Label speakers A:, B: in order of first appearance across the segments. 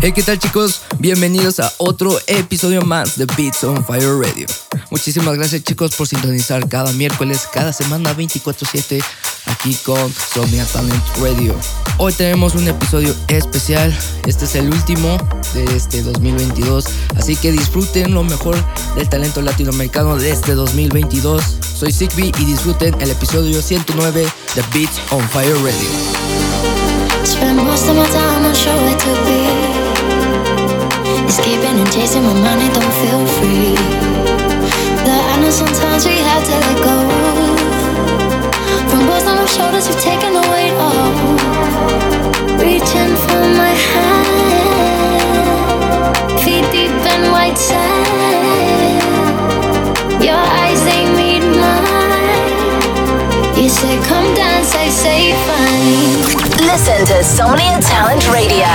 A: Hey, ¿qué tal chicos? Bienvenidos a otro episodio más de Beats on Fire Radio. Muchísimas gracias chicos por sintonizar cada miércoles, cada semana 24/7 aquí con Somnia Talent Radio. Hoy tenemos un episodio especial, este es el último de este 2022, así que disfruten lo mejor del talento latinoamericano de este 2022. Soy Sigby y disfruten el episodio 109 de Beats on Fire Radio.
B: Spend most of my time on show it to be. Escaping and chasing my money, don't feel free. But I know sometimes we have to let go. From both on my shoulders, you've taken
C: Listen to Somnia Talent Radio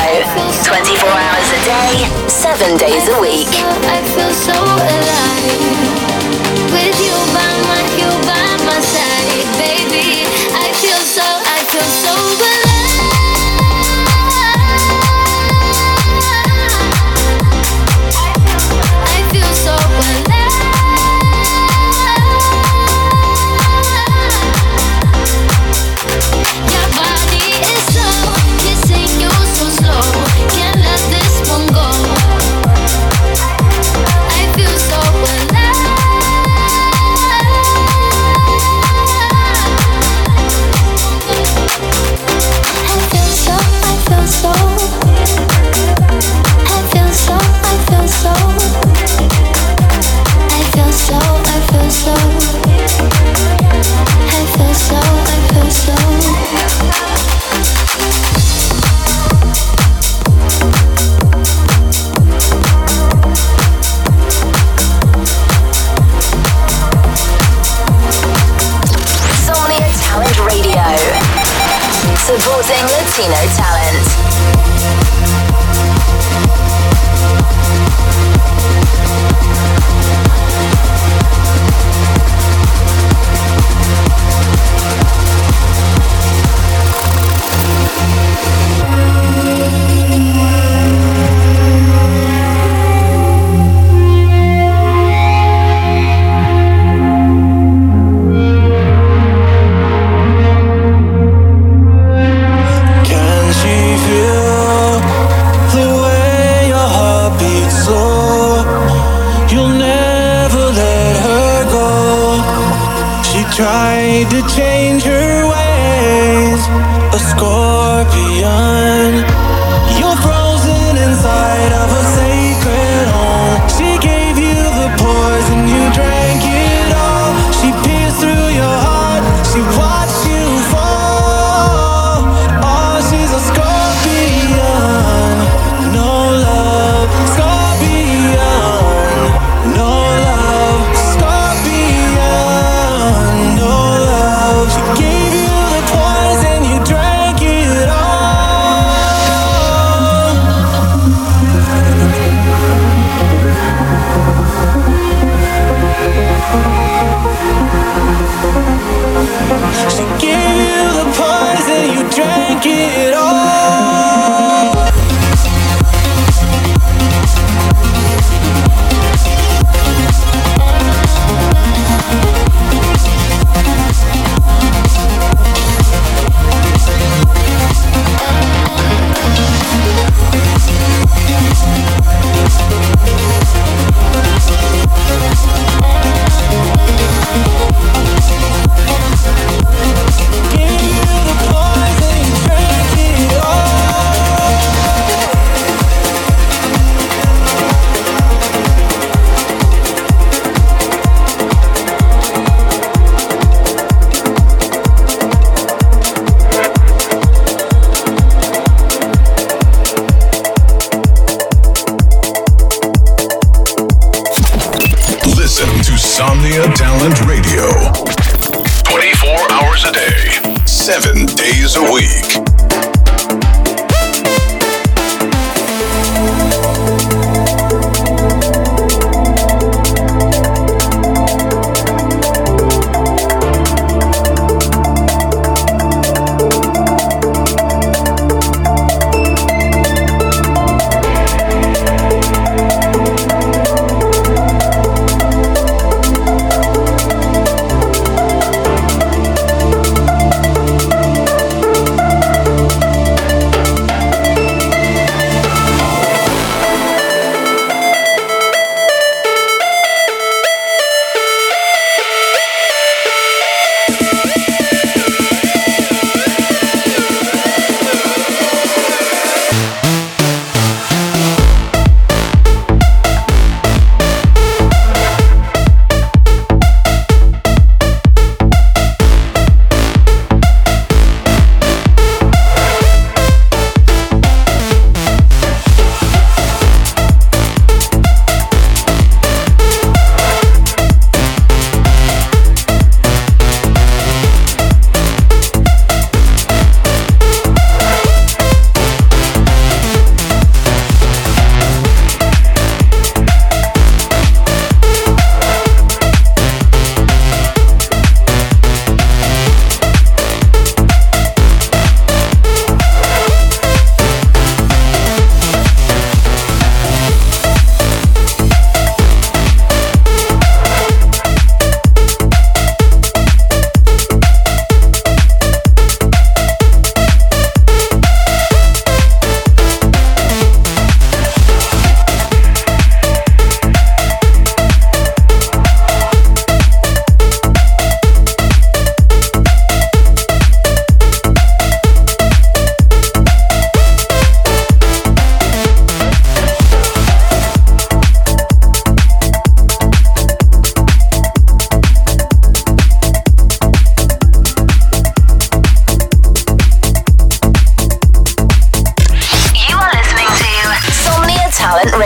C: 24 hours a day, 7 days a week.
B: I feel so alive with you by my, you by my side, baby. I feel so, I feel so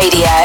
C: Radio.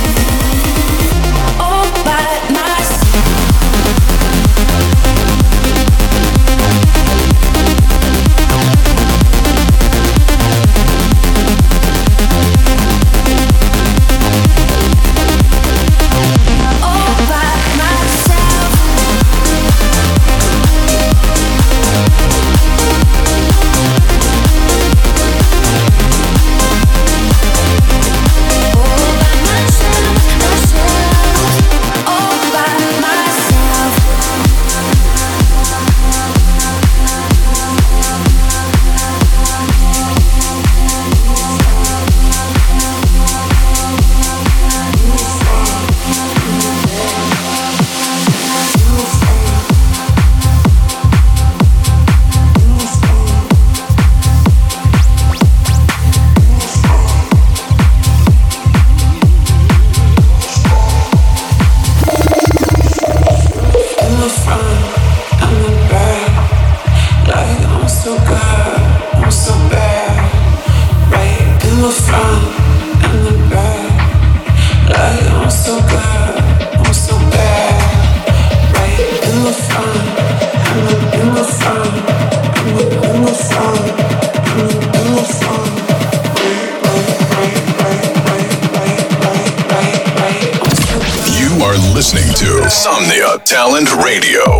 D: You are Listening to Somnia Talent Radio.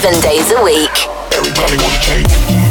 E: seven days
C: a week.
B: Everybody wanna.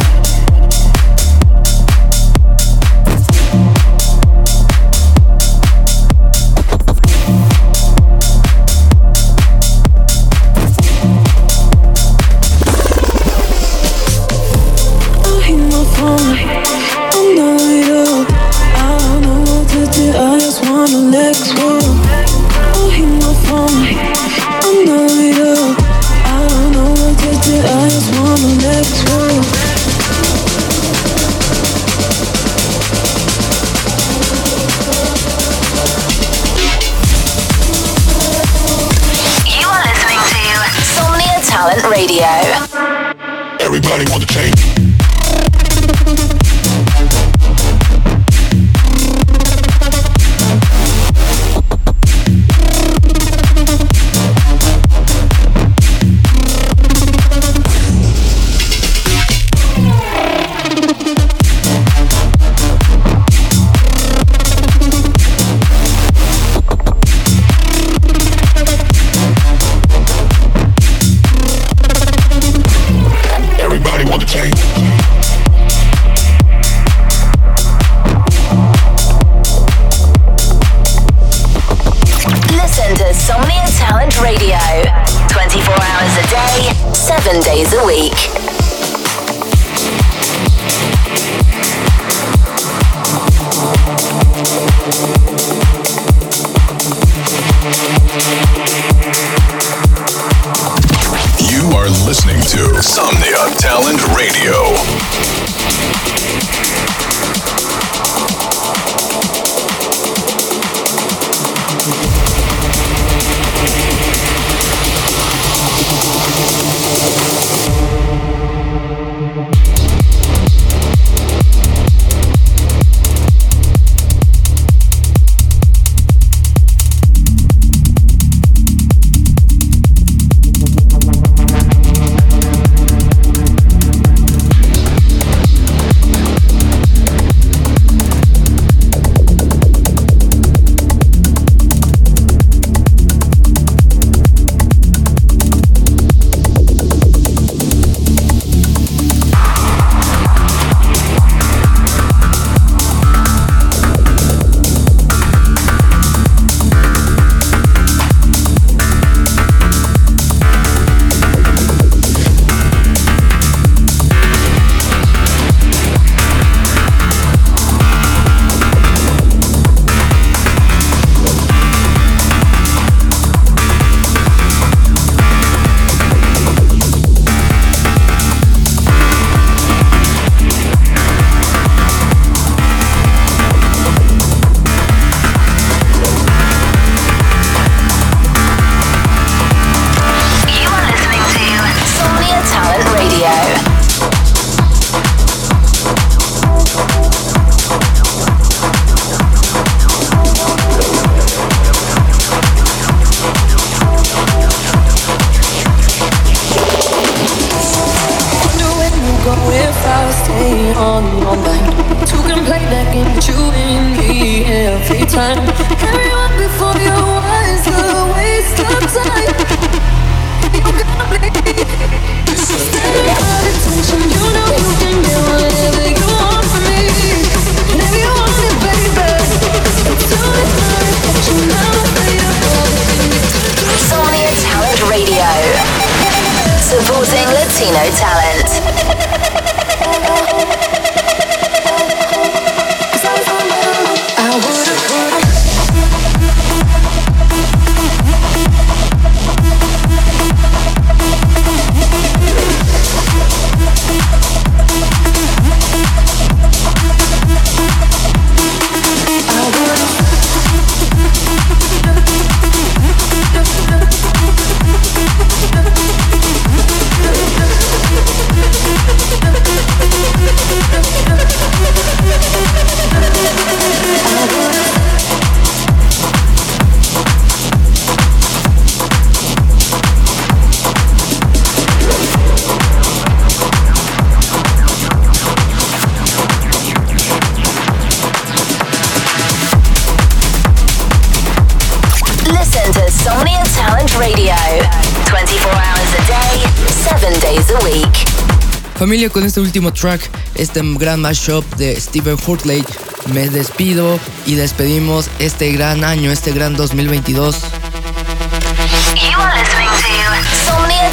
F: Familia, con este último track, este gran mashup de Stephen Hurtley, me despido y despedimos este gran año, este gran 2022.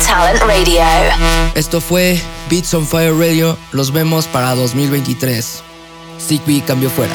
C: Talent Radio.
F: Esto fue Beats on Fire Radio. Los vemos para 2023. Zigbee cambio fuera.